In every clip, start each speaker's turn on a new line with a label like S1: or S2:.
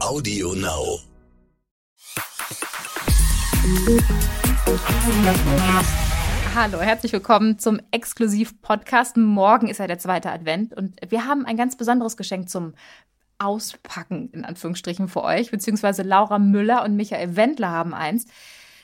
S1: Audio Now.
S2: Hallo, herzlich willkommen zum Exklusiv-Podcast. Morgen ist ja der zweite Advent und wir haben ein ganz besonderes Geschenk zum Auspacken, in Anführungsstrichen, für euch, beziehungsweise Laura Müller und Michael Wendler haben eins.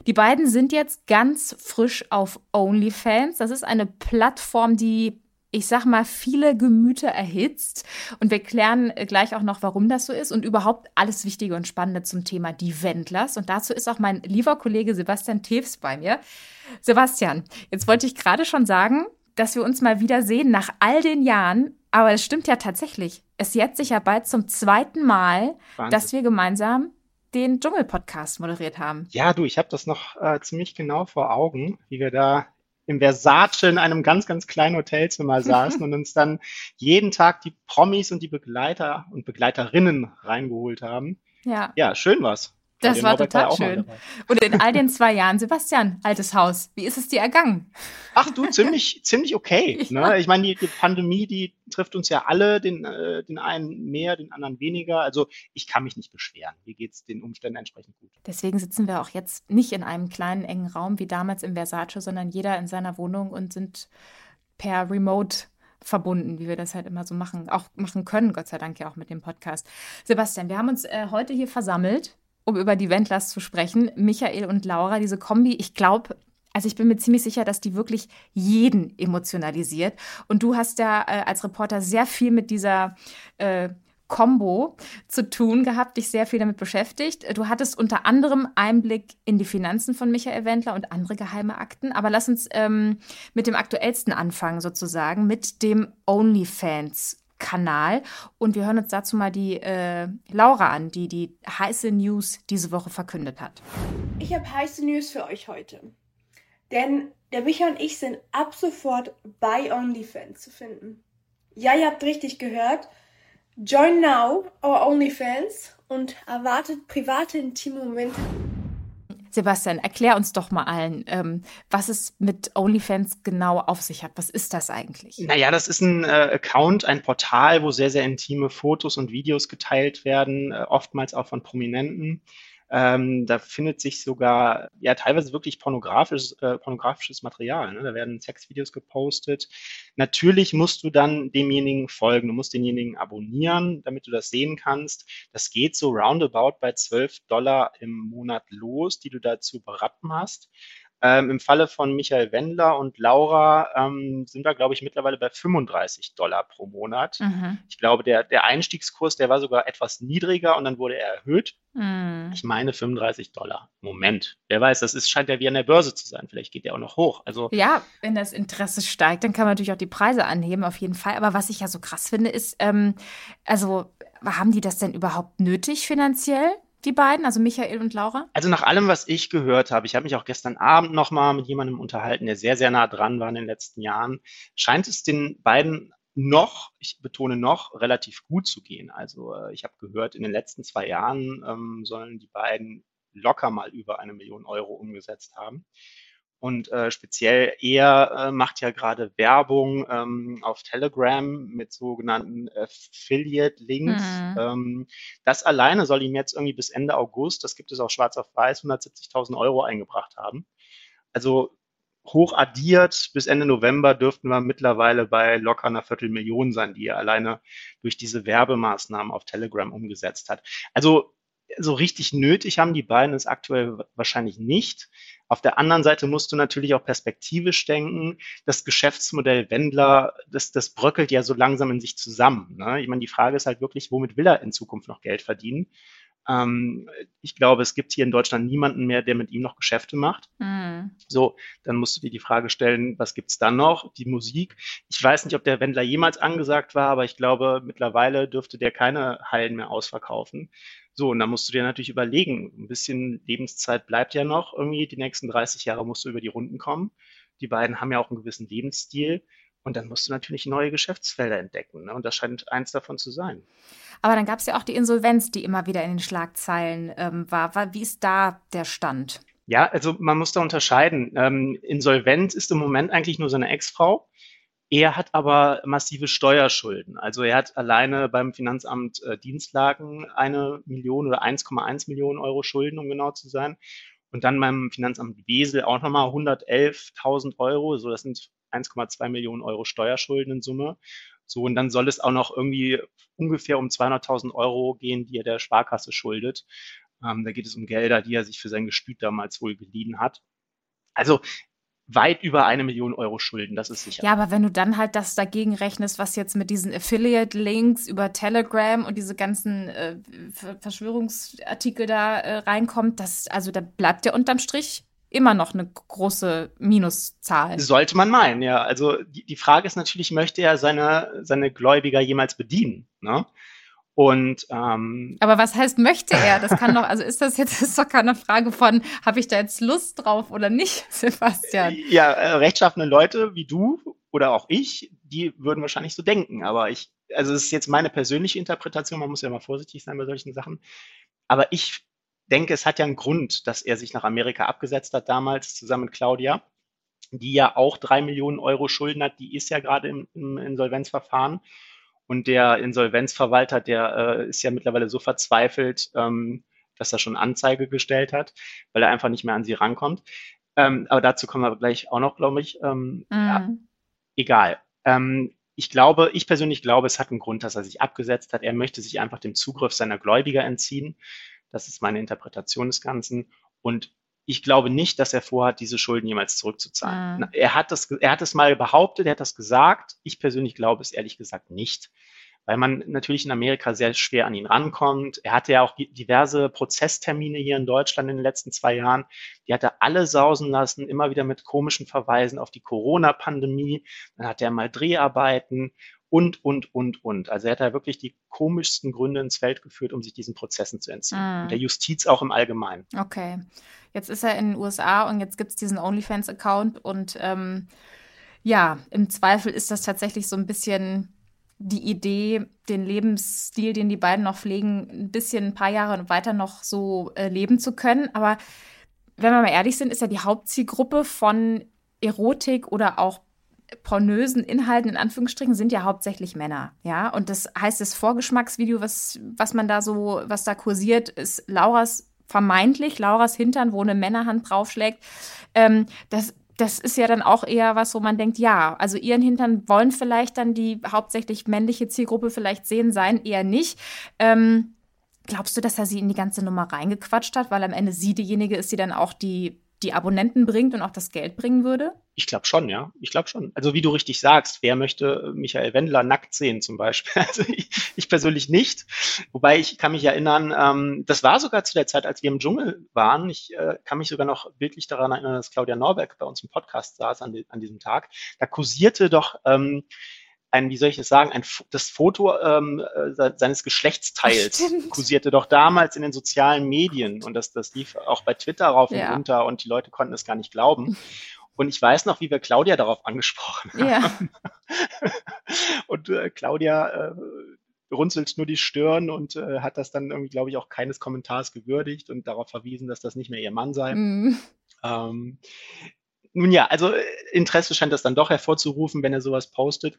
S2: Die beiden sind jetzt ganz frisch auf OnlyFans. Das ist eine Plattform, die ich sag mal, viele Gemüter erhitzt. Und wir klären gleich auch noch, warum das so ist und überhaupt alles Wichtige und Spannende zum Thema die Wendlers. Und dazu ist auch mein lieber Kollege Sebastian Tews bei mir. Sebastian, jetzt wollte ich gerade schon sagen, dass wir uns mal wieder sehen nach all den Jahren. Aber es stimmt ja tatsächlich. Es jetzt sich ja bald zum zweiten Mal, Wahnsinn. dass wir gemeinsam den Dschungel-Podcast moderiert haben.
S3: Ja, du, ich habe das noch äh, ziemlich genau vor Augen, wie wir da im Versace in einem ganz, ganz kleinen Hotelzimmer saßen und uns dann jeden Tag die Promis und die Begleiter und Begleiterinnen reingeholt haben. Ja. Ja, schön war's.
S2: Das war total schön. Und in all den zwei Jahren, Sebastian, altes Haus, wie ist es dir ergangen?
S3: Ach du, ziemlich, ziemlich okay. Ne? Ja. Ich meine, die, die, Pandemie, die trifft uns ja alle, den, äh, den einen mehr, den anderen weniger. Also ich kann mich nicht beschweren. Mir geht es den Umständen entsprechend gut.
S2: Deswegen sitzen wir auch jetzt nicht in einem kleinen, engen Raum wie damals im Versace, sondern jeder in seiner Wohnung und sind per Remote verbunden, wie wir das halt immer so machen, auch machen können, Gott sei Dank ja auch mit dem Podcast. Sebastian, wir haben uns äh, heute hier versammelt um über die Wendlers zu sprechen. Michael und Laura, diese Kombi, ich glaube, also ich bin mir ziemlich sicher, dass die wirklich jeden emotionalisiert. Und du hast ja äh, als Reporter sehr viel mit dieser äh, Combo zu tun gehabt, dich sehr viel damit beschäftigt. Du hattest unter anderem Einblick in die Finanzen von Michael Wendler und andere geheime Akten. Aber lass uns ähm, mit dem aktuellsten anfangen, sozusagen, mit dem OnlyFans Kanal. Und wir hören uns dazu mal die äh, Laura an, die die heiße News diese Woche verkündet hat.
S4: Ich habe heiße News für euch heute. Denn der Micha und ich sind ab sofort bei OnlyFans zu finden. Ja, ihr habt richtig gehört. Join now our OnlyFans und erwartet private intime Momente
S2: Sebastian, erklär uns doch mal allen, ähm, was es mit OnlyFans genau auf sich hat. Was ist das eigentlich?
S3: Naja, das ist ein äh, Account, ein Portal, wo sehr, sehr intime Fotos und Videos geteilt werden, äh, oftmals auch von Prominenten. Ähm, da findet sich sogar ja teilweise wirklich pornografisches, äh, pornografisches Material. Ne? Da werden Sexvideos gepostet. Natürlich musst du dann demjenigen folgen. Du musst denjenigen abonnieren, damit du das sehen kannst. Das geht so roundabout bei 12 Dollar im Monat los, die du dazu berappen hast. Ähm, Im Falle von Michael Wendler und Laura ähm, sind wir, glaube ich, mittlerweile bei 35 Dollar pro Monat. Mhm. Ich glaube, der, der Einstiegskurs, der war sogar etwas niedriger und dann wurde er erhöht. Mhm. Ich meine 35 Dollar. Moment. Wer weiß, das ist, scheint ja wie an der Börse zu sein. Vielleicht geht der auch noch hoch. Also,
S2: ja, wenn das Interesse steigt, dann kann man natürlich auch die Preise anheben, auf jeden Fall. Aber was ich ja so krass finde, ist, ähm, also haben die das denn überhaupt nötig finanziell? Die beiden, also Michael und Laura?
S3: Also nach allem, was ich gehört habe, ich habe mich auch gestern Abend nochmal mit jemandem unterhalten, der sehr, sehr nah dran war in den letzten Jahren, scheint es den beiden noch, ich betone noch, relativ gut zu gehen. Also äh, ich habe gehört, in den letzten zwei Jahren ähm, sollen die beiden locker mal über eine Million Euro umgesetzt haben. Und äh, speziell er äh, macht ja gerade Werbung ähm, auf Telegram mit sogenannten Affiliate-Links. Mhm. Ähm, das alleine soll ihm jetzt irgendwie bis Ende August, das gibt es auch schwarz auf weiß, 170.000 Euro eingebracht haben. Also hoch addiert bis Ende November dürften wir mittlerweile bei locker einer Viertelmillion sein, die er alleine durch diese Werbemaßnahmen auf Telegram umgesetzt hat. Also so richtig nötig haben die beiden es aktuell wahrscheinlich nicht. Auf der anderen Seite musst du natürlich auch perspektivisch denken. Das Geschäftsmodell Wendler, das, das bröckelt ja so langsam in sich zusammen. Ne? Ich meine, die Frage ist halt wirklich, womit will er in Zukunft noch Geld verdienen? Ähm, ich glaube, es gibt hier in Deutschland niemanden mehr, der mit ihm noch Geschäfte macht. Mhm. So, dann musst du dir die Frage stellen, was gibt's dann noch? Die Musik. Ich weiß nicht, ob der Wendler jemals angesagt war, aber ich glaube, mittlerweile dürfte der keine Hallen mehr ausverkaufen. So, und dann musst du dir natürlich überlegen, ein bisschen Lebenszeit bleibt ja noch irgendwie, die nächsten 30 Jahre musst du über die Runden kommen. Die beiden haben ja auch einen gewissen Lebensstil. Und dann musst du natürlich neue Geschäftsfelder entdecken. Ne? Und das scheint eins davon zu sein.
S2: Aber dann gab es ja auch die Insolvenz, die immer wieder in den Schlagzeilen ähm, war. Wie ist da der Stand?
S3: Ja, also man muss da unterscheiden. Ähm, Insolvenz ist im Moment eigentlich nur seine Ex-Frau. Er hat aber massive Steuerschulden. Also er hat alleine beim Finanzamt äh, Dienstlagen eine Million oder 1,1 Millionen Euro Schulden, um genau zu sein. Und dann beim Finanzamt Wesel auch nochmal 111.000 Euro. So, das sind 1,2 Millionen Euro Steuerschulden in Summe. So, und dann soll es auch noch irgendwie ungefähr um 200.000 Euro gehen, die er der Sparkasse schuldet. Ähm, da geht es um Gelder, die er sich für sein Gestüt damals wohl geliehen hat. Also weit über eine Million Euro Schulden, das ist sicher.
S2: Ja, aber wenn du dann halt das dagegen rechnest, was jetzt mit diesen Affiliate-Links über Telegram und diese ganzen äh, Verschwörungsartikel da äh, reinkommt, das, also da bleibt ja unterm Strich immer noch eine große Minuszahl.
S3: Sollte man meinen, ja. Also die, die Frage ist natürlich, möchte er seine, seine Gläubiger jemals bedienen? Ne? Und ähm,
S2: aber was heißt möchte er? Das kann doch, also ist das jetzt ist doch keine Frage von, habe ich da jetzt Lust drauf oder nicht, Sebastian?
S3: Ja, äh, rechtschaffene Leute wie du oder auch ich, die würden wahrscheinlich so denken. Aber ich, also es ist jetzt meine persönliche Interpretation. Man muss ja mal vorsichtig sein bei solchen Sachen. Aber ich denke, es hat ja einen Grund, dass er sich nach Amerika abgesetzt hat damals zusammen mit Claudia, die ja auch drei Millionen Euro Schulden hat. Die ist ja gerade im, im Insolvenzverfahren. Und der Insolvenzverwalter, der äh, ist ja mittlerweile so verzweifelt, ähm, dass er schon Anzeige gestellt hat, weil er einfach nicht mehr an sie rankommt. Ähm, aber dazu kommen wir gleich auch noch, glaube ich. Ähm, mm. ja, egal. Ähm, ich glaube, ich persönlich glaube, es hat einen Grund, dass er sich abgesetzt hat. Er möchte sich einfach dem Zugriff seiner Gläubiger entziehen. Das ist meine Interpretation des Ganzen. Und ich glaube nicht, dass er vorhat, diese Schulden jemals zurückzuzahlen. Mhm. Er hat das, er hat es mal behauptet, er hat das gesagt. Ich persönlich glaube es ehrlich gesagt nicht, weil man natürlich in Amerika sehr schwer an ihn rankommt. Er hatte ja auch diverse Prozesstermine hier in Deutschland in den letzten zwei Jahren. Die hat er alle sausen lassen, immer wieder mit komischen Verweisen auf die Corona-Pandemie. Dann hat er mal Dreharbeiten und, und, und, und. Also er hat da wirklich die komischsten Gründe ins Feld geführt, um sich diesen Prozessen zu entziehen. Mm. Und der Justiz auch im Allgemeinen.
S2: Okay. Jetzt ist er in den USA und jetzt gibt es diesen OnlyFans-Account und ähm, ja, im Zweifel ist das tatsächlich so ein bisschen die Idee, den Lebensstil, den die beiden noch pflegen, ein bisschen ein paar Jahre weiter noch so äh, leben zu können. Aber wenn wir mal ehrlich sind, ist ja die Hauptzielgruppe von Erotik oder auch pornösen Inhalten in Anführungsstrichen sind ja hauptsächlich Männer, ja. Und das heißt, das Vorgeschmacksvideo, was, was man da so, was da kursiert, ist Lauras vermeintlich, Lauras Hintern, wo eine Männerhand draufschlägt. Ähm, das, das ist ja dann auch eher was, wo man denkt, ja, also ihren Hintern wollen vielleicht dann die hauptsächlich männliche Zielgruppe vielleicht sehen sein, eher nicht. Ähm, glaubst du, dass er sie in die ganze Nummer reingequatscht hat, weil am Ende sie diejenige ist, die dann auch die die Abonnenten bringt und auch das Geld bringen würde?
S3: Ich glaube schon, ja. Ich glaube schon. Also wie du richtig sagst, wer möchte Michael Wendler nackt sehen zum Beispiel? Also ich, ich persönlich nicht. Wobei ich kann mich erinnern, ähm, das war sogar zu der Zeit, als wir im Dschungel waren. Ich äh, kann mich sogar noch bildlich daran erinnern, dass Claudia Norberg bei uns im Podcast saß an, die, an diesem Tag. Da kursierte doch ähm, ein, wie soll ich das sagen, ein, das Foto ähm, äh, seines Geschlechtsteils Stimmt. kursierte doch damals in den sozialen Medien und das, das lief auch bei Twitter rauf ja. und runter und die Leute konnten es gar nicht glauben. Und ich weiß noch, wie wir Claudia darauf angesprochen haben. Ja. und äh, Claudia äh, runzelt nur die Stirn und äh, hat das dann irgendwie, glaube ich, auch keines Kommentars gewürdigt und darauf verwiesen, dass das nicht mehr ihr Mann sei. Mm. Ähm, nun ja, also äh, Interesse scheint das dann doch hervorzurufen, wenn er sowas postet.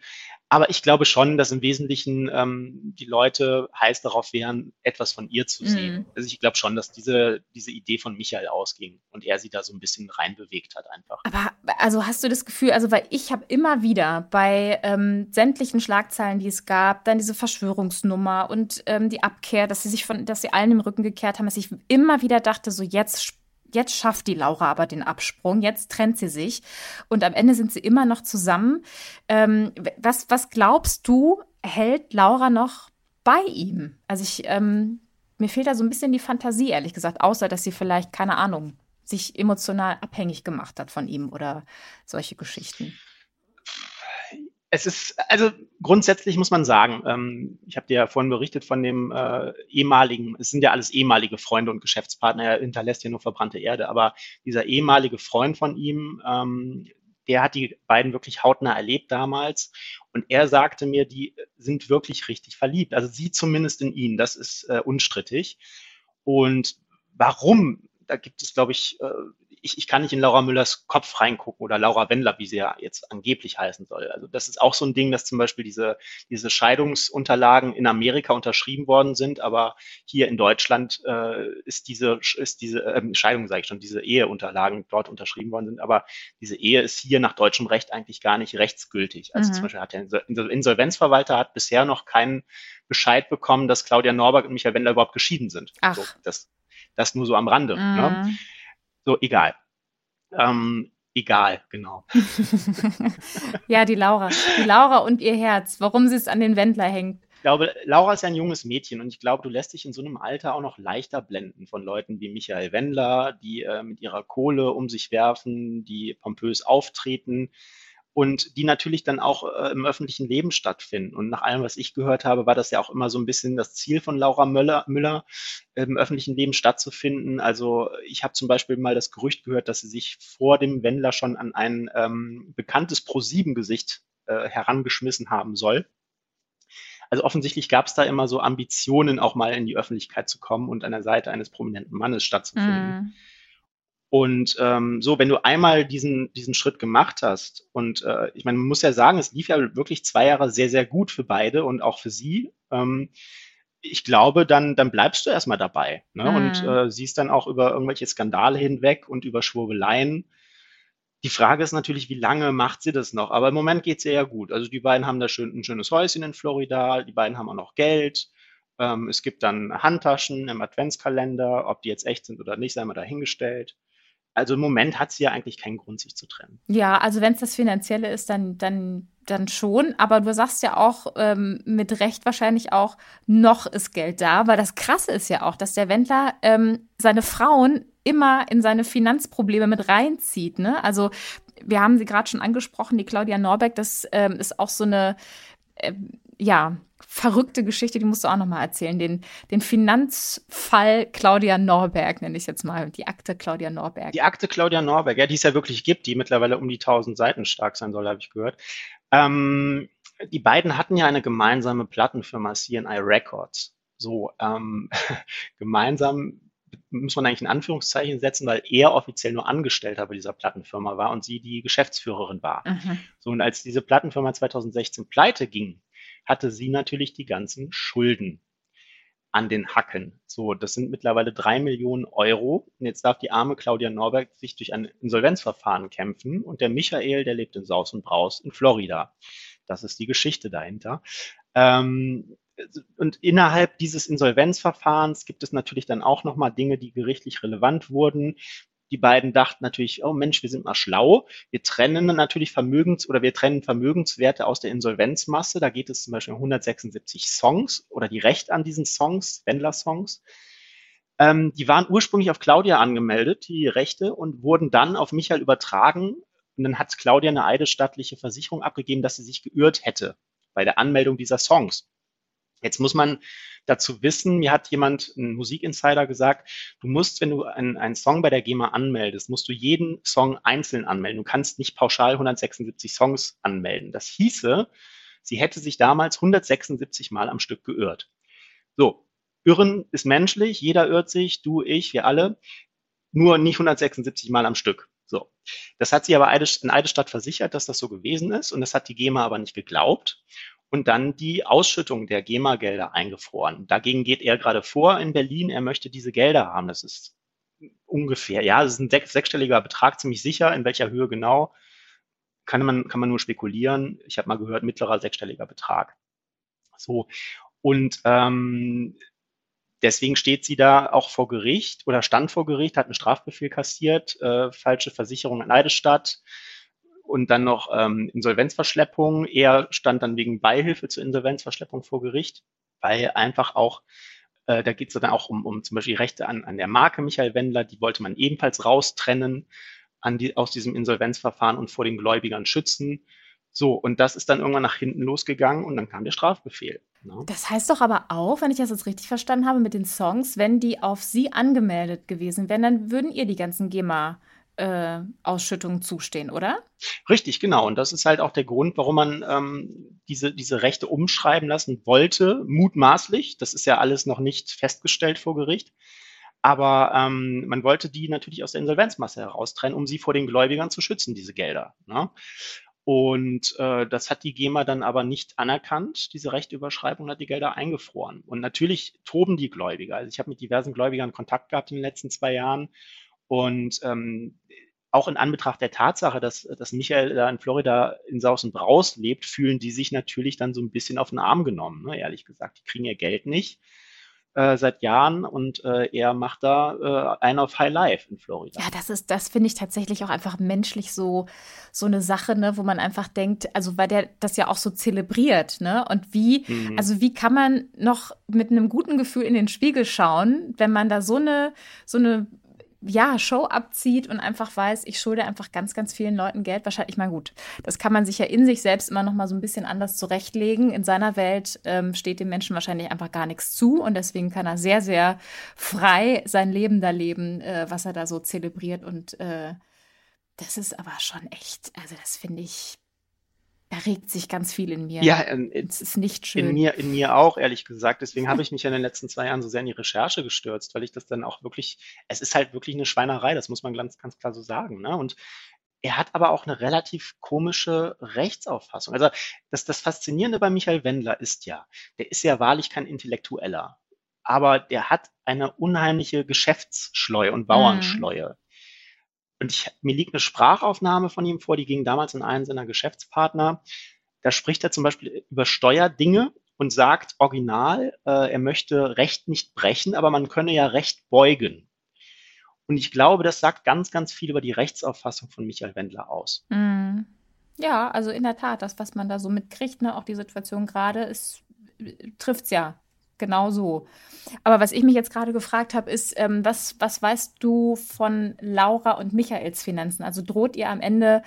S3: Aber ich glaube schon, dass im Wesentlichen ähm, die Leute heiß darauf wären, etwas von ihr zu sehen. Mhm. Also ich glaube schon, dass diese, diese Idee von Michael ausging und er sie da so ein bisschen reinbewegt hat einfach.
S2: Aber also hast du das Gefühl, also weil ich habe immer wieder bei ähm, sämtlichen Schlagzeilen, die es gab, dann diese Verschwörungsnummer und ähm, die Abkehr, dass sie sich von, dass sie allen im Rücken gekehrt haben, dass ich immer wieder dachte, so jetzt Jetzt schafft die Laura aber den Absprung, jetzt trennt sie sich und am Ende sind sie immer noch zusammen. Ähm, was, was glaubst du, hält Laura noch bei ihm? Also ich, ähm, mir fehlt da so ein bisschen die Fantasie, ehrlich gesagt, außer dass sie vielleicht, keine Ahnung, sich emotional abhängig gemacht hat von ihm oder solche Geschichten
S3: es ist, also grundsätzlich muss man sagen, ähm, ich habe dir ja vorhin berichtet von dem äh, ehemaligen, es sind ja alles ehemalige Freunde und Geschäftspartner, er hinterlässt ja nur verbrannte Erde, aber dieser ehemalige Freund von ihm, ähm, der hat die beiden wirklich hautnah erlebt damals und er sagte mir, die sind wirklich richtig verliebt, also sie zumindest in ihn, das ist äh, unstrittig. Und warum? Da gibt es, glaube ich, äh, ich, ich kann nicht in Laura Müllers Kopf reingucken oder Laura Wendler, wie sie ja jetzt angeblich heißen soll. Also das ist auch so ein Ding, dass zum Beispiel diese, diese Scheidungsunterlagen in Amerika unterschrieben worden sind, aber hier in Deutschland äh, ist diese, ist diese äh, Scheidung, sage ich schon, diese Eheunterlagen dort unterschrieben worden sind, aber diese Ehe ist hier nach deutschem Recht eigentlich gar nicht rechtsgültig. Also mhm. zum Beispiel hat der Insolvenzverwalter hat bisher noch keinen Bescheid bekommen, dass Claudia Norberg und Michael Wendler überhaupt geschieden sind.
S2: Ach.
S3: So, das, das nur so am Rande. Ne? Mhm. Ne? So, egal. Ähm, egal, genau.
S2: ja, die Laura. Die Laura und ihr Herz, warum sie es an den Wendler hängt.
S3: Ich glaube, Laura ist ein junges Mädchen und ich glaube, du lässt dich in so einem Alter auch noch leichter blenden von Leuten wie Michael Wendler, die äh, mit ihrer Kohle um sich werfen, die pompös auftreten und die natürlich dann auch äh, im öffentlichen Leben stattfinden. Und nach allem, was ich gehört habe, war das ja auch immer so ein bisschen das Ziel von Laura Müller, Müller im öffentlichen Leben stattzufinden. Also ich habe zum Beispiel mal das Gerücht gehört, dass sie sich vor dem Wendler schon an ein ähm, bekanntes Pro-7-Gesicht äh, herangeschmissen haben soll. Also offensichtlich gab es da immer so Ambitionen, auch mal in die Öffentlichkeit zu kommen und an der Seite eines prominenten Mannes stattzufinden. Mm. Und ähm, so, wenn du einmal diesen, diesen Schritt gemacht hast, und äh, ich meine, man muss ja sagen, es lief ja wirklich zwei Jahre sehr, sehr gut für beide und auch für sie. Ähm, ich glaube, dann, dann bleibst du erstmal dabei ne? Mhm. und äh, siehst dann auch über irgendwelche Skandale hinweg und über Schwurbeleien. Die Frage ist natürlich, wie lange macht sie das noch? Aber im Moment geht es ihr ja gut. Also die beiden haben da schön, ein schönes Häuschen in Florida, die beiden haben auch noch Geld. Ähm, es gibt dann Handtaschen im Adventskalender, ob die jetzt echt sind oder nicht, sei mal dahingestellt. Also im Moment hat sie ja eigentlich keinen Grund, sich zu trennen.
S2: Ja, also wenn es das Finanzielle ist, dann, dann, dann schon. Aber du sagst ja auch ähm, mit Recht wahrscheinlich auch, noch ist Geld da. Weil das Krasse ist ja auch, dass der Wendler ähm, seine Frauen immer in seine Finanzprobleme mit reinzieht. Ne? Also wir haben sie gerade schon angesprochen, die Claudia Norbeck, das ähm, ist auch so eine, äh, ja, verrückte Geschichte, die musst du auch nochmal erzählen. Den, den Finanzfall Claudia Norberg, nenne ich jetzt mal. Die Akte Claudia Norberg.
S3: Die Akte Claudia Norberg, ja, die es ja wirklich gibt, die mittlerweile um die 1000 Seiten stark sein soll, habe ich gehört. Ähm, die beiden hatten ja eine gemeinsame Plattenfirma, CNI Records. So, ähm, gemeinsam muss man eigentlich in Anführungszeichen setzen, weil er offiziell nur Angestellter bei dieser Plattenfirma war und sie die Geschäftsführerin war. Mhm. So, und als diese Plattenfirma 2016 pleite ging, hatte sie natürlich die ganzen Schulden an den Hacken. So, das sind mittlerweile drei Millionen Euro. Und jetzt darf die arme Claudia Norberg sich durch ein Insolvenzverfahren kämpfen. Und der Michael, der lebt in Saus und Braus in Florida. Das ist die Geschichte dahinter. Ähm, und innerhalb dieses Insolvenzverfahrens gibt es natürlich dann auch nochmal Dinge, die gerichtlich relevant wurden. Die beiden dachten natürlich, oh Mensch, wir sind mal schlau. Wir trennen natürlich Vermögens- oder wir trennen Vermögenswerte aus der Insolvenzmasse. Da geht es zum Beispiel um 176 Songs oder die Rechte an diesen Songs, Wendler-Songs. Ähm, die waren ursprünglich auf Claudia angemeldet, die Rechte, und wurden dann auf Michael übertragen. Und dann hat Claudia eine eidesstattliche Versicherung abgegeben, dass sie sich geirrt hätte bei der Anmeldung dieser Songs. Jetzt muss man dazu wissen, mir hat jemand, ein Musikinsider gesagt, du musst, wenn du einen, einen Song bei der GEMA anmeldest, musst du jeden Song einzeln anmelden. Du kannst nicht pauschal 176 Songs anmelden. Das hieße, sie hätte sich damals 176 Mal am Stück geirrt. So, Irren ist menschlich, jeder irrt sich, du, ich, wir alle, nur nicht 176 Mal am Stück. So. Das hat sie aber in Eidesstadt versichert, dass das so gewesen ist und das hat die GEMA aber nicht geglaubt und dann die Ausschüttung der GEMA-Gelder eingefroren. Dagegen geht er gerade vor in Berlin. Er möchte diese Gelder haben. Das ist ungefähr, ja, das ist ein sechs, sechsstelliger Betrag, ziemlich sicher. In welcher Höhe genau, kann man, kann man nur spekulieren. Ich habe mal gehört, mittlerer sechsstelliger Betrag. So. Und ähm, deswegen steht sie da auch vor Gericht oder stand vor Gericht, hat einen Strafbefehl kassiert, äh, falsche Versicherung in Eidesstadt und dann noch ähm, Insolvenzverschleppung. Er stand dann wegen Beihilfe zur Insolvenzverschleppung vor Gericht, weil einfach auch, äh, da geht es dann auch um, um zum Beispiel Rechte an, an der Marke Michael Wendler, die wollte man ebenfalls raustrennen an die, aus diesem Insolvenzverfahren und vor den Gläubigern schützen. So, und das ist dann irgendwann nach hinten losgegangen und dann kam der Strafbefehl.
S2: Ne? Das heißt doch aber auch, wenn ich das jetzt richtig verstanden habe, mit den Songs, wenn die auf Sie angemeldet gewesen wären, dann würden ihr die ganzen GEMA äh, Ausschüttungen zustehen, oder?
S3: Richtig, genau. Und das ist halt auch der Grund, warum man ähm, diese, diese Rechte umschreiben lassen wollte, mutmaßlich. Das ist ja alles noch nicht festgestellt vor Gericht. Aber ähm, man wollte die natürlich aus der Insolvenzmasse heraustrennen, um sie vor den Gläubigern zu schützen, diese Gelder. Ne? Und äh, das hat die GEMA dann aber nicht anerkannt, diese Rechtüberschreibung, hat die Gelder eingefroren. Und natürlich toben die Gläubiger. Also ich habe mit diversen Gläubigern Kontakt gehabt in den letzten zwei Jahren. Und ähm, auch in Anbetracht der Tatsache, dass, dass Michael da in Florida in Saus und Braus lebt, fühlen die sich natürlich dann so ein bisschen auf den Arm genommen, ne, ehrlich gesagt. Die kriegen ihr Geld nicht äh, seit Jahren und äh, er macht da äh, einen auf High Life in Florida.
S2: Ja, das ist, das finde ich tatsächlich auch einfach menschlich so, so eine Sache, ne, wo man einfach denkt, also weil der das ja auch so zelebriert, ne? Und wie, mhm. also wie kann man noch mit einem guten Gefühl in den Spiegel schauen, wenn man da so eine, so eine ja, Show abzieht und einfach weiß, ich schulde einfach ganz, ganz vielen Leuten Geld. Wahrscheinlich, ich meine, gut, das kann man sich ja in sich selbst immer noch mal so ein bisschen anders zurechtlegen. In seiner Welt ähm, steht dem Menschen wahrscheinlich einfach gar nichts zu und deswegen kann er sehr, sehr frei sein Leben da leben, äh, was er da so zelebriert und äh, das ist aber schon echt, also das finde ich da regt sich ganz viel in mir.
S3: Ja, ähm, es ist nicht schön. In mir, in mir auch, ehrlich gesagt. Deswegen habe ich mich in den letzten zwei Jahren so sehr in die Recherche gestürzt, weil ich das dann auch wirklich, es ist halt wirklich eine Schweinerei, das muss man ganz, ganz klar so sagen. Ne? Und er hat aber auch eine relativ komische Rechtsauffassung. Also das, das Faszinierende bei Michael Wendler ist ja, der ist ja wahrlich kein Intellektueller, aber der hat eine unheimliche Geschäftsschleue und mhm. Bauernschleue. Mhm. Und ich, mir liegt eine Sprachaufnahme von ihm vor, die ging damals an einen seiner Geschäftspartner. Da spricht er zum Beispiel über Steuerdinge und sagt original, äh, er möchte Recht nicht brechen, aber man könne ja Recht beugen. Und ich glaube, das sagt ganz, ganz viel über die Rechtsauffassung von Michael Wendler aus.
S2: Mm. Ja, also in der Tat, das, was man da so mitkriegt, ne, auch die Situation gerade, ist trifft's ja genau so. Aber was ich mich jetzt gerade gefragt habe, ist, ähm, was, was weißt du von Laura und Michaels Finanzen? Also droht ihr am Ende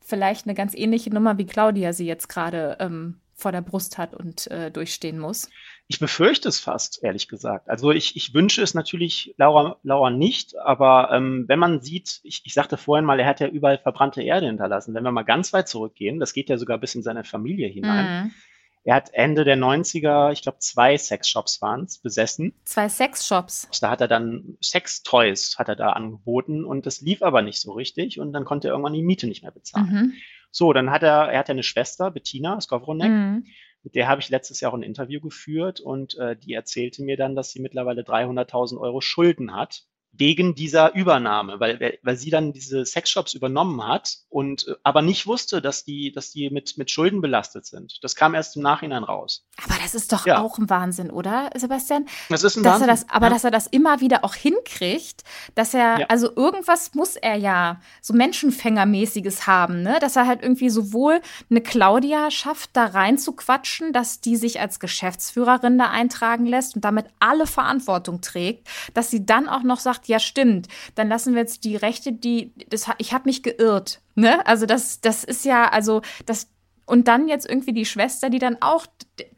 S2: vielleicht eine ganz ähnliche Nummer, wie Claudia sie jetzt gerade ähm, vor der Brust hat und äh, durchstehen muss?
S3: Ich befürchte es fast, ehrlich gesagt. Also ich, ich wünsche es natürlich Laura, Laura nicht, aber ähm, wenn man sieht, ich, ich sagte vorhin mal, er hat ja überall verbrannte Erde hinterlassen. Wenn wir mal ganz weit zurückgehen, das geht ja sogar bis in seine Familie hinein. Mhm er hat Ende der 90er, ich glaube, zwei Sexshops waren es, besessen.
S2: Zwei Sexshops.
S3: Da hat er dann Sextoys hat er da angeboten und das lief aber nicht so richtig und dann konnte er irgendwann die Miete nicht mehr bezahlen. Mhm. So, dann hat er, er hat eine Schwester, Bettina Skowronek, mhm. mit der habe ich letztes Jahr auch ein Interview geführt und äh, die erzählte mir dann, dass sie mittlerweile 300.000 Euro Schulden hat wegen dieser Übernahme, weil, weil sie dann diese Sexshops übernommen hat und äh, aber nicht wusste, dass die, dass die mit, mit Schulden belastet sind. Das kam erst im Nachhinein raus.
S2: Aber das ist doch ja. auch ein Wahnsinn, oder, Sebastian?
S3: Das ist ein
S2: dass
S3: Wahnsinn.
S2: Er das, aber ja. dass er das immer wieder auch hinkriegt, dass er, ja. also irgendwas muss er ja so Menschenfängermäßiges haben, ne? Dass er halt irgendwie sowohl eine Claudia schafft, da reinzuquatschen, dass die sich als Geschäftsführerin da eintragen lässt und damit alle Verantwortung trägt, dass sie dann auch noch sagt, ja stimmt, dann lassen wir jetzt die Rechte, die, das, ich habe mich geirrt. Ne? Also das, das ist ja, also das, und dann jetzt irgendwie die Schwester, die dann auch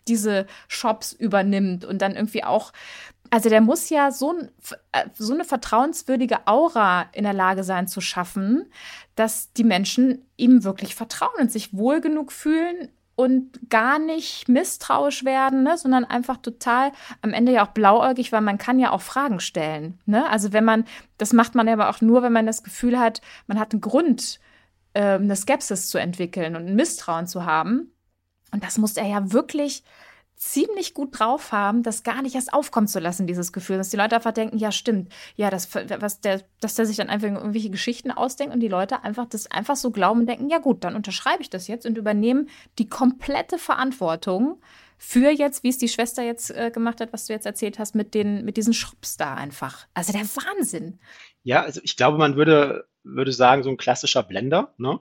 S2: diese Shops übernimmt und dann irgendwie auch, also der muss ja so, äh, so eine vertrauenswürdige Aura in der Lage sein zu schaffen, dass die Menschen ihm wirklich vertrauen und sich wohl genug fühlen, und gar nicht misstrauisch werden, ne, sondern einfach total am Ende ja auch blauäugig, weil man kann ja auch Fragen stellen. Ne? Also wenn man, das macht man aber auch nur, wenn man das Gefühl hat, man hat einen Grund, äh, eine Skepsis zu entwickeln und ein Misstrauen zu haben. Und das muss er ja wirklich ziemlich gut drauf haben, das gar nicht erst aufkommen zu lassen, dieses Gefühl, dass die Leute einfach denken, ja, stimmt, ja, das, was der, dass der sich dann einfach irgendwelche Geschichten ausdenkt und die Leute einfach das einfach so glauben und denken, ja gut, dann unterschreibe ich das jetzt und übernehmen die komplette Verantwortung für jetzt, wie es die Schwester jetzt äh, gemacht hat, was du jetzt erzählt hast, mit den, mit diesen Shops da einfach. Also der Wahnsinn.
S3: Ja, also ich glaube, man würde, würde sagen, so ein klassischer Blender, ne?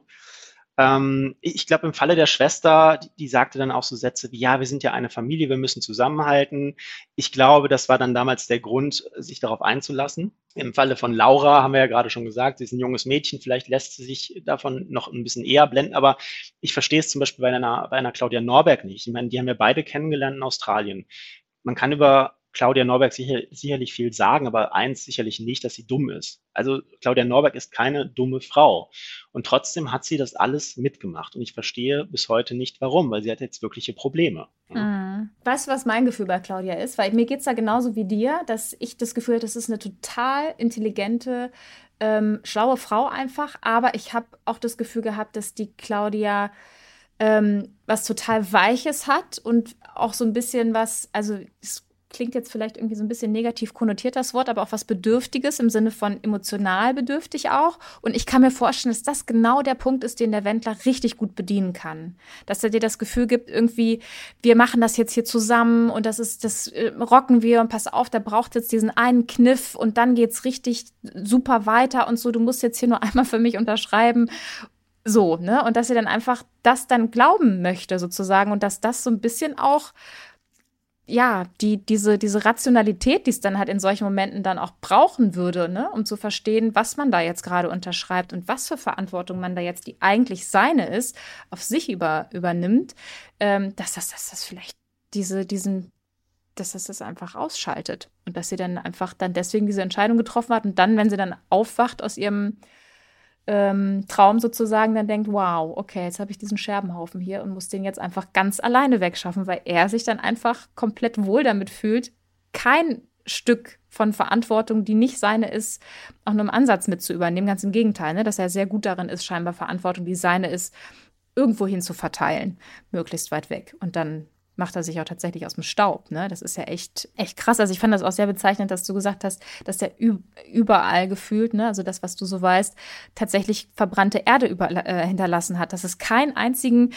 S3: Ähm, ich glaube, im Falle der Schwester, die, die, sagte dann auch so Sätze wie, ja, wir sind ja eine Familie, wir müssen zusammenhalten. Ich glaube, das war dann damals der Grund, sich darauf einzulassen. Im Falle von Laura haben wir ja gerade schon gesagt, sie ist ein junges Mädchen, vielleicht lässt sie sich davon noch ein bisschen eher blenden, aber ich verstehe es zum Beispiel bei einer, bei einer Claudia Norberg nicht. Ich meine, die haben wir beide kennengelernt in Australien. Man kann über Claudia Norberg sicher, sicherlich viel sagen, aber eins sicherlich nicht, dass sie dumm ist. Also Claudia Norberg ist keine dumme Frau. Und trotzdem hat sie das alles mitgemacht. Und ich verstehe bis heute nicht warum, weil sie hat jetzt wirkliche Probleme.
S2: Mhm. Hm. Weißt du, was mein Gefühl bei Claudia ist? Weil mir geht es da genauso wie dir, dass ich das Gefühl habe, das ist eine total intelligente, ähm, schlaue Frau einfach. Aber ich habe auch das Gefühl gehabt, dass die Claudia ähm, was total Weiches hat und auch so ein bisschen was, also es klingt jetzt vielleicht irgendwie so ein bisschen negativ konnotiert, das Wort, aber auch was Bedürftiges im Sinne von emotional bedürftig auch. Und ich kann mir vorstellen, dass das genau der Punkt ist, den der Wendler richtig gut bedienen kann. Dass er dir das Gefühl gibt, irgendwie, wir machen das jetzt hier zusammen und das ist, das äh, rocken wir und pass auf, da braucht jetzt diesen einen Kniff und dann geht's richtig super weiter und so, du musst jetzt hier nur einmal für mich unterschreiben so, ne? Und dass er dann einfach das dann glauben möchte, sozusagen, und dass das so ein bisschen auch ja, die, diese, diese Rationalität, die es dann halt in solchen Momenten dann auch brauchen würde, ne, um zu verstehen, was man da jetzt gerade unterschreibt und was für Verantwortung man da jetzt, die eigentlich seine ist, auf sich über, übernimmt, ähm, dass das, dass das vielleicht diese, diesen, dass das das einfach ausschaltet und dass sie dann einfach dann deswegen diese Entscheidung getroffen hat und dann, wenn sie dann aufwacht aus ihrem ähm, Traum sozusagen dann denkt, wow, okay, jetzt habe ich diesen Scherbenhaufen hier und muss den jetzt einfach ganz alleine wegschaffen, weil er sich dann einfach komplett wohl damit fühlt, kein Stück von Verantwortung, die nicht seine ist, auch nur im Ansatz mit zu übernehmen. Ganz im Gegenteil, ne? dass er sehr gut darin ist, scheinbar Verantwortung, die seine ist, irgendwo hin zu verteilen, möglichst weit weg. Und dann macht er sich auch tatsächlich aus dem Staub. Ne? Das ist ja echt, echt krass. Also ich fand das auch sehr bezeichnend, dass du gesagt hast, dass der überall gefühlt, ne, also das, was du so weißt, tatsächlich verbrannte Erde über, äh, hinterlassen hat. Dass es keinen einzigen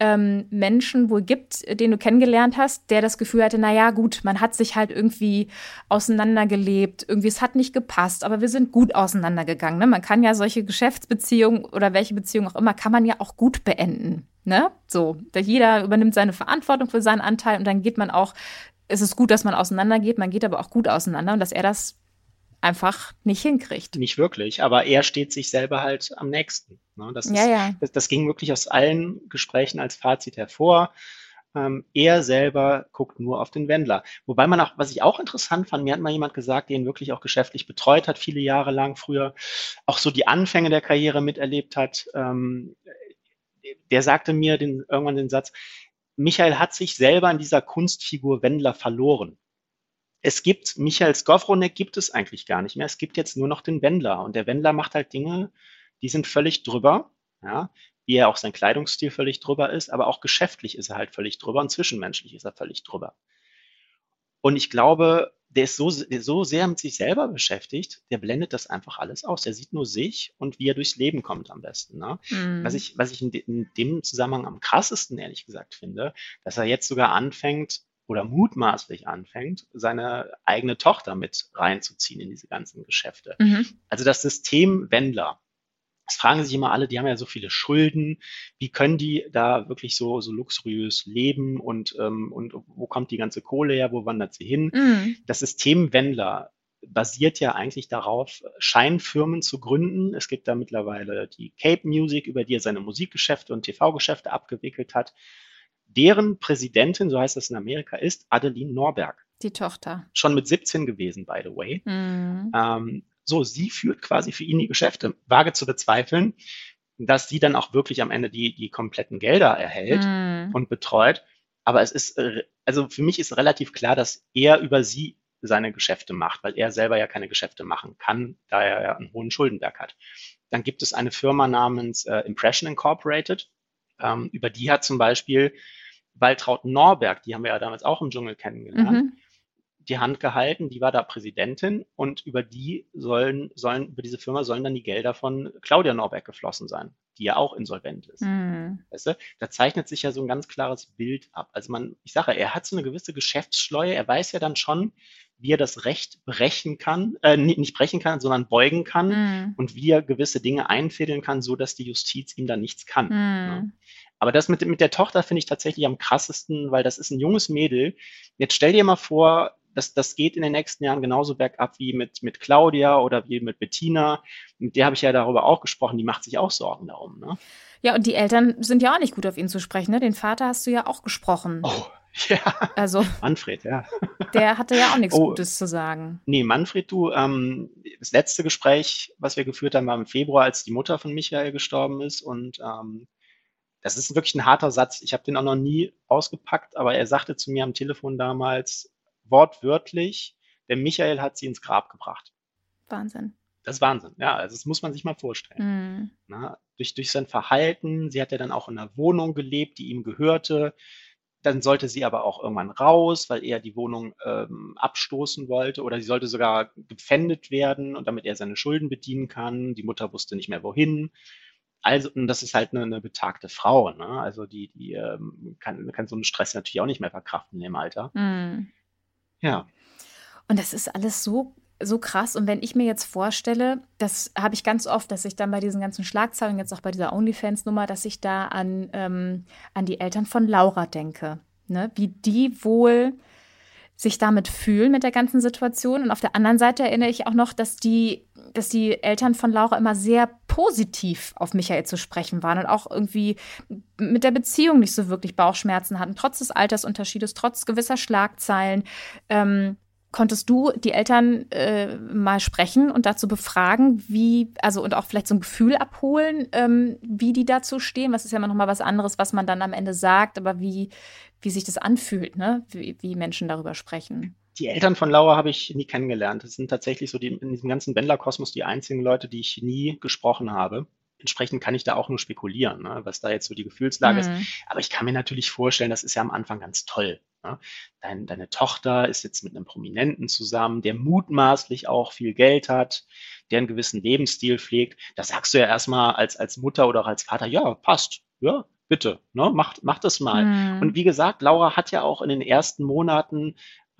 S2: ähm, Menschen wohl gibt, den du kennengelernt hast, der das Gefühl hatte, na ja, gut, man hat sich halt irgendwie auseinandergelebt, irgendwie es hat nicht gepasst, aber wir sind gut auseinandergegangen. Ne? Man kann ja solche Geschäftsbeziehungen oder welche Beziehung auch immer, kann man ja auch gut beenden. Ne? So, jeder übernimmt seine Verantwortung für seinen Anteil und dann geht man auch, es ist gut, dass man auseinandergeht, man geht aber auch gut auseinander und dass er das einfach nicht hinkriegt.
S3: Nicht wirklich, aber er steht sich selber halt am nächsten. Ne? Das, ist,
S2: ja, ja.
S3: Das, das, ging wirklich aus allen Gesprächen als Fazit hervor. Ähm, er selber guckt nur auf den Wendler. Wobei man auch, was ich auch interessant fand, mir hat mal jemand gesagt, der ihn wirklich auch geschäftlich betreut hat, viele Jahre lang früher, auch so die Anfänge der Karriere miterlebt hat. Ähm, der sagte mir den, irgendwann den Satz, Michael hat sich selber in dieser Kunstfigur Wendler verloren. Es gibt, Michael Skowronek gibt es eigentlich gar nicht mehr. Es gibt jetzt nur noch den Wendler. Und der Wendler macht halt Dinge, die sind völlig drüber. Ja, wie er auch sein Kleidungsstil völlig drüber ist, aber auch geschäftlich ist er halt völlig drüber und zwischenmenschlich ist er völlig drüber. Und ich glaube, der ist so, so sehr mit sich selber beschäftigt, der blendet das einfach alles aus. Der sieht nur sich und wie er durchs Leben kommt am besten. Ne? Mm. Was ich, was ich in, de, in, dem Zusammenhang am krassesten, ehrlich gesagt, finde, dass er jetzt sogar anfängt oder mutmaßlich anfängt, seine eigene Tochter mit reinzuziehen in diese ganzen Geschäfte. Mhm. Also das System Wendler, das fragen sich immer alle, die haben ja so viele Schulden, wie können die da wirklich so, so luxuriös leben und, ähm, und wo kommt die ganze Kohle her, wo wandert sie hin? Mm. Das System Wendler basiert ja eigentlich darauf, Scheinfirmen zu gründen. Es gibt da mittlerweile die Cape Music, über die er seine Musikgeschäfte und TV-Geschäfte abgewickelt hat. Deren Präsidentin, so heißt das in Amerika, ist Adeline Norberg.
S2: Die Tochter.
S3: Schon mit 17 gewesen, by the way. Mm. Ähm, so, sie führt quasi für ihn die Geschäfte. Wage zu bezweifeln, dass sie dann auch wirklich am Ende die, die kompletten Gelder erhält mm. und betreut. Aber es ist, äh, also für mich ist relativ klar, dass er über sie seine Geschäfte macht, weil er selber ja keine Geschäfte machen kann, da er ja einen hohen Schuldenberg hat. Dann gibt es eine Firma namens äh, Impression Incorporated. Ähm, über die hat zum Beispiel Waltraud Norberg, die haben wir ja damals auch im Dschungel kennengelernt, mhm die Hand gehalten, die war da Präsidentin und über die sollen, sollen, über diese Firma sollen dann die Gelder von Claudia Norberg geflossen sein, die ja auch insolvent ist. Mhm. Weißt du? Da zeichnet sich ja so ein ganz klares Bild ab. Also man, ich sage, er hat so eine gewisse Geschäftsschleue, er weiß ja dann schon, wie er das Recht brechen kann, äh, nicht brechen kann, sondern beugen kann mhm. und wie er gewisse Dinge einfädeln kann, so dass die Justiz ihm da nichts kann. Mhm. Ne? Aber das mit, mit der Tochter finde ich tatsächlich am krassesten, weil das ist ein junges Mädel. Jetzt stell dir mal vor, das, das geht in den nächsten Jahren genauso bergab wie mit, mit Claudia oder wie mit Bettina. Mit der habe ich ja darüber auch gesprochen, die macht sich auch Sorgen darum. Ne?
S2: Ja, und die Eltern sind ja auch nicht gut auf ihn zu sprechen. Ne? Den Vater hast du ja auch gesprochen.
S3: Oh, ja.
S2: Also.
S3: Manfred, ja.
S2: Der hatte ja auch nichts oh, Gutes zu sagen.
S3: Nee, Manfred, du, ähm, das letzte Gespräch, was wir geführt haben, war im Februar, als die Mutter von Michael gestorben ist. Und ähm, das ist wirklich ein harter Satz. Ich habe den auch noch nie ausgepackt, aber er sagte zu mir am Telefon damals wortwörtlich, der Michael hat sie ins Grab gebracht.
S2: Wahnsinn.
S3: Das ist Wahnsinn, ja, also das muss man sich mal vorstellen. Mhm. Na, durch, durch sein Verhalten, sie hat ja dann auch in einer Wohnung gelebt, die ihm gehörte. Dann sollte sie aber auch irgendwann raus, weil er die Wohnung ähm, abstoßen wollte oder sie sollte sogar gepfändet werden und damit er seine Schulden bedienen kann. Die Mutter wusste nicht mehr wohin. Also, und das ist halt eine, eine betagte Frau, ne? Also die, die ähm, kann, kann so einen Stress natürlich auch nicht mehr verkraften im Alter.
S2: Mhm.
S3: Ja.
S2: Und das ist alles so so krass. Und wenn ich mir jetzt vorstelle, das habe ich ganz oft, dass ich dann bei diesen ganzen Schlagzeilen, jetzt auch bei dieser OnlyFans-Nummer, dass ich da an, ähm, an die Eltern von Laura denke. Ne? Wie die wohl sich damit fühlen mit der ganzen Situation. Und auf der anderen Seite erinnere ich auch noch, dass die, dass die Eltern von Laura immer sehr positiv auf Michael zu sprechen waren und auch irgendwie mit der Beziehung nicht so wirklich Bauchschmerzen hatten, trotz des Altersunterschiedes, trotz gewisser Schlagzeilen. Ähm, Konntest du die Eltern äh, mal sprechen und dazu befragen, wie, also und auch vielleicht so ein Gefühl abholen, ähm, wie die dazu stehen? Was ist ja immer noch mal was anderes, was man dann am Ende sagt, aber wie, wie sich das anfühlt, ne? wie, wie Menschen darüber sprechen.
S3: Die Eltern von Laura habe ich nie kennengelernt. Das sind tatsächlich so die, in diesem ganzen Wendler-Kosmos die einzigen Leute, die ich nie gesprochen habe entsprechend kann ich da auch nur spekulieren, ne, was da jetzt so die Gefühlslage mhm. ist. Aber ich kann mir natürlich vorstellen, das ist ja am Anfang ganz toll. Ne? Dein, deine Tochter ist jetzt mit einem Prominenten zusammen, der mutmaßlich auch viel Geld hat, der einen gewissen Lebensstil pflegt. Da sagst du ja erstmal als, als Mutter oder auch als Vater, ja, passt, ja, bitte, ne, macht, macht das mal. Mhm. Und wie gesagt, Laura hat ja auch in den ersten Monaten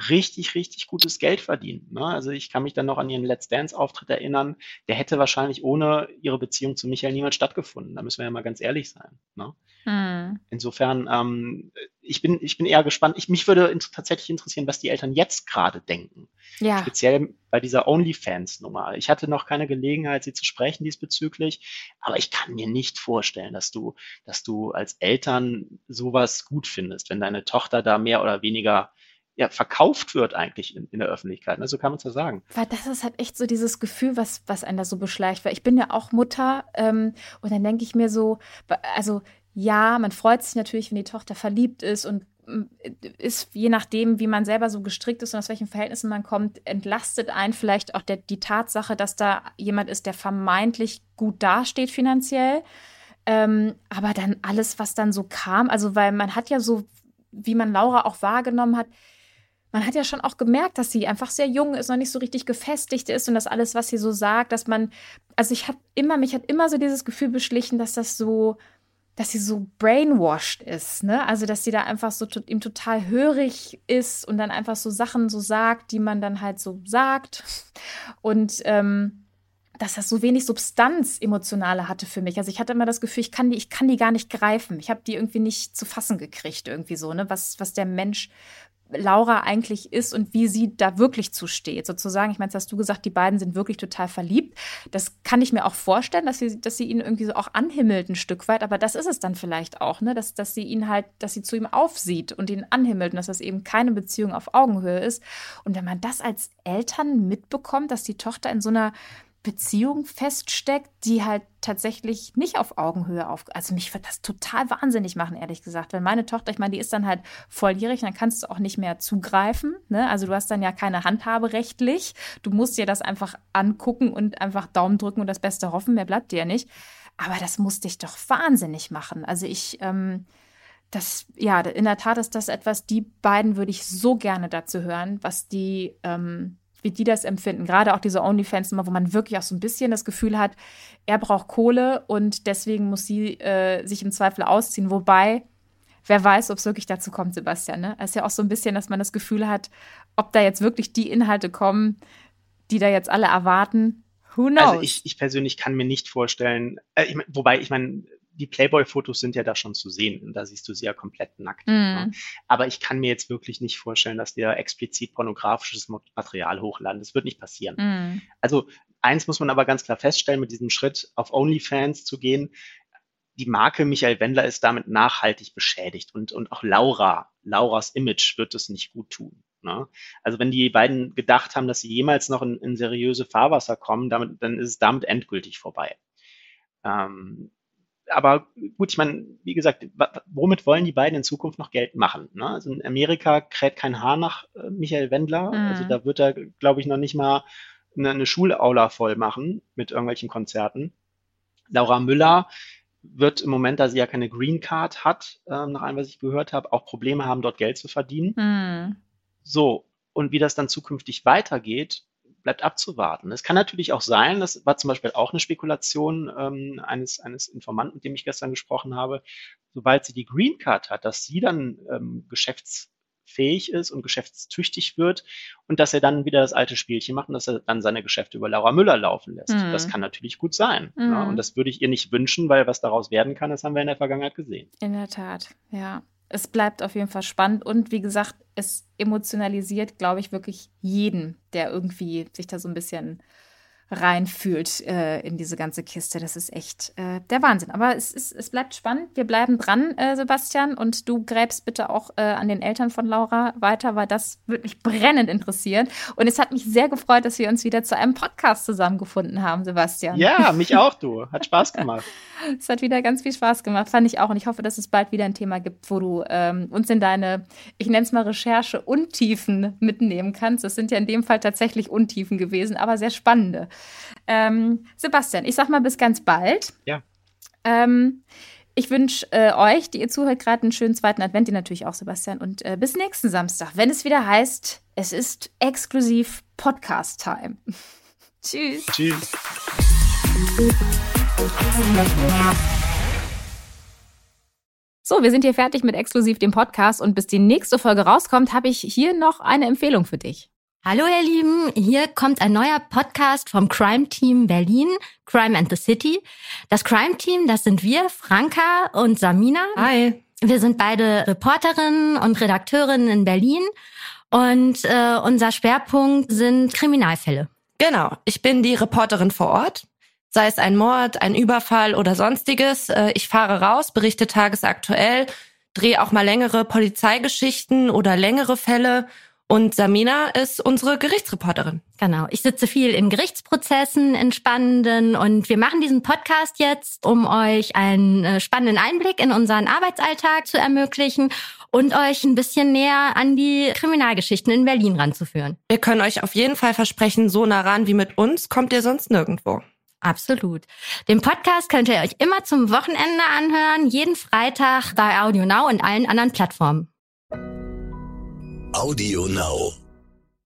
S3: richtig, richtig gutes Geld verdient. Ne? Also ich kann mich dann noch an ihren Let's Dance-Auftritt erinnern. Der hätte wahrscheinlich ohne ihre Beziehung zu Michael niemals stattgefunden. Da müssen wir ja mal ganz ehrlich sein. Ne?
S2: Hm.
S3: Insofern, ähm, ich, bin, ich bin eher gespannt. Ich, mich würde in, tatsächlich interessieren, was die Eltern jetzt gerade denken.
S2: Ja.
S3: Speziell bei dieser OnlyFans-Nummer. Ich hatte noch keine Gelegenheit, sie zu sprechen diesbezüglich, aber ich kann mir nicht vorstellen, dass du, dass du als Eltern sowas gut findest, wenn deine Tochter da mehr oder weniger ja, verkauft wird eigentlich in, in der Öffentlichkeit. Ne? So kann man es ja sagen.
S2: Weil das ist halt echt so dieses Gefühl, was, was einen da so beschleicht. Weil ich bin ja auch Mutter ähm, und dann denke ich mir so, also ja, man freut sich natürlich, wenn die Tochter verliebt ist und mm, ist je nachdem, wie man selber so gestrickt ist und aus welchen Verhältnissen man kommt, entlastet einen vielleicht auch der, die Tatsache, dass da jemand ist, der vermeintlich gut dasteht finanziell. Ähm, aber dann alles, was dann so kam, also weil man hat ja so, wie man Laura auch wahrgenommen hat, man hat ja schon auch gemerkt, dass sie einfach sehr jung ist, noch nicht so richtig gefestigt ist und das alles, was sie so sagt, dass man, also ich habe immer, mich hat immer so dieses Gefühl beschlichen, dass das so, dass sie so brainwashed ist, ne? Also, dass sie da einfach so ihm total hörig ist und dann einfach so Sachen so sagt, die man dann halt so sagt. Und ähm, dass das so wenig Substanz emotionale hatte für mich. Also ich hatte immer das Gefühl, ich kann die, ich kann die gar nicht greifen. Ich habe die irgendwie nicht zu fassen gekriegt, irgendwie so, ne? Was, was der Mensch Laura eigentlich ist und wie sie da wirklich zusteht. Sozusagen, ich meine, hast du gesagt, die beiden sind wirklich total verliebt. Das kann ich mir auch vorstellen, dass sie, dass sie ihn irgendwie so auch anhimmelt ein Stück weit, aber das ist es dann vielleicht auch, ne? Dass, dass sie ihn halt, dass sie zu ihm aufsieht und ihn anhimmelt und dass das eben keine Beziehung auf Augenhöhe ist. Und wenn man das als Eltern mitbekommt, dass die Tochter in so einer Beziehung feststeckt, die halt tatsächlich nicht auf Augenhöhe auf. Also mich wird das total wahnsinnig machen, ehrlich gesagt. Wenn meine Tochter, ich meine, die ist dann halt volljährig, dann kannst du auch nicht mehr zugreifen. Ne? Also du hast dann ja keine Handhabe rechtlich. Du musst dir das einfach angucken und einfach Daumen drücken und das Beste hoffen. Mehr bleibt dir nicht. Aber das muss dich doch wahnsinnig machen. Also ich, ähm, das, ja, in der Tat ist das etwas, die beiden würde ich so gerne dazu hören, was die, ähm, wie die das empfinden. Gerade auch diese OnlyFans-Nummer, wo man wirklich auch so ein bisschen das Gefühl hat, er braucht Kohle und deswegen muss sie äh, sich im Zweifel ausziehen. Wobei, wer weiß, ob es wirklich dazu kommt, Sebastian. Ne? Es ist ja auch so ein bisschen, dass man das Gefühl hat, ob da jetzt wirklich die Inhalte kommen, die da jetzt alle erwarten. Who knows? Also
S3: ich, ich persönlich kann mir nicht vorstellen, äh, ich mein, wobei ich meine, die Playboy-Fotos sind ja da schon zu sehen und da siehst du sie ja komplett nackt. Mm. Ne? Aber ich kann mir jetzt wirklich nicht vorstellen, dass der explizit pornografisches Material hochladen. Das wird nicht passieren.
S2: Mm.
S3: Also eins muss man aber ganz klar feststellen, mit diesem Schritt auf OnlyFans zu gehen, die Marke Michael Wendler ist damit nachhaltig beschädigt und, und auch Laura, Lauras Image wird es nicht gut tun. Ne? Also wenn die beiden gedacht haben, dass sie jemals noch in, in seriöse Fahrwasser kommen, damit, dann ist es damit endgültig vorbei. Ähm, aber gut, ich meine, wie gesagt, womit wollen die beiden in Zukunft noch Geld machen? Ne? Also in Amerika kräht kein Haar nach äh, Michael Wendler. Mhm. Also da wird er, glaube ich, noch nicht mal eine, eine Schulaula voll machen mit irgendwelchen Konzerten. Laura Müller wird im Moment, da sie ja keine Green Card hat, äh, nach allem, was ich gehört habe, auch Probleme haben, dort Geld zu verdienen. Mhm. So, und wie das dann zukünftig weitergeht, bleibt abzuwarten. Es kann natürlich auch sein, das war zum Beispiel auch eine Spekulation ähm, eines, eines Informanten, mit dem ich gestern gesprochen habe, sobald sie die Green Card hat, dass sie dann ähm, geschäftsfähig ist und geschäftstüchtig wird und dass er dann wieder das alte Spielchen macht und dass er dann seine Geschäfte über Laura Müller laufen lässt. Mhm. Das kann natürlich gut sein. Mhm. Ja, und das würde ich ihr nicht wünschen, weil was daraus werden kann, das haben wir in der Vergangenheit gesehen.
S2: In der Tat, ja es bleibt auf jeden Fall spannend und wie gesagt, es emotionalisiert, glaube ich, wirklich jeden, der irgendwie sich da so ein bisschen reinfühlt äh, in diese ganze Kiste. Das ist echt äh, der Wahnsinn. Aber es, ist, es bleibt spannend. Wir bleiben dran, äh, Sebastian. Und du gräbst bitte auch äh, an den Eltern von Laura weiter, weil das würde mich brennend interessieren. Und es hat mich sehr gefreut, dass wir uns wieder zu einem Podcast zusammengefunden haben, Sebastian.
S3: Ja, mich auch, du. Hat Spaß gemacht.
S2: es hat wieder ganz viel Spaß gemacht, fand ich auch. Und ich hoffe, dass es bald wieder ein Thema gibt, wo du ähm, uns in deine, ich nenne es mal Recherche, Untiefen mitnehmen kannst. Das sind ja in dem Fall tatsächlich Untiefen gewesen, aber sehr spannende. Ähm, Sebastian, ich sag mal bis ganz bald.
S3: Ja.
S2: Ähm, ich wünsche äh, euch, die ihr zuhört, gerade einen schönen zweiten Advent, ihr natürlich auch, Sebastian. Und äh, bis nächsten Samstag, wenn es wieder heißt, es ist exklusiv Podcast-Time. Tschüss.
S3: Tschüss.
S2: So, wir sind hier fertig mit exklusiv dem Podcast und bis die nächste Folge rauskommt, habe ich hier noch eine Empfehlung für dich.
S1: Hallo ihr Lieben, hier kommt ein neuer Podcast vom Crime Team Berlin, Crime and the City. Das Crime Team, das sind wir, Franka und Samina.
S2: Hi.
S1: Wir sind beide Reporterinnen und Redakteurinnen in Berlin und äh, unser Schwerpunkt sind Kriminalfälle.
S5: Genau, ich bin die Reporterin vor Ort. Sei es ein Mord, ein Überfall oder sonstiges. Äh, ich fahre raus, berichte tagesaktuell, drehe auch mal längere Polizeigeschichten oder längere Fälle und Samina ist unsere Gerichtsreporterin.
S1: Genau. Ich sitze viel in Gerichtsprozessen, in spannenden und wir machen diesen Podcast jetzt, um euch einen äh, spannenden Einblick in unseren Arbeitsalltag zu ermöglichen und euch ein bisschen näher an die Kriminalgeschichten in Berlin ranzuführen.
S5: Wir können euch auf jeden Fall versprechen, so nah ran wie mit uns kommt ihr sonst nirgendwo.
S1: Absolut. Den Podcast könnt ihr euch immer zum Wochenende anhören, jeden Freitag bei Audio Now und allen anderen Plattformen.
S6: Audio Now.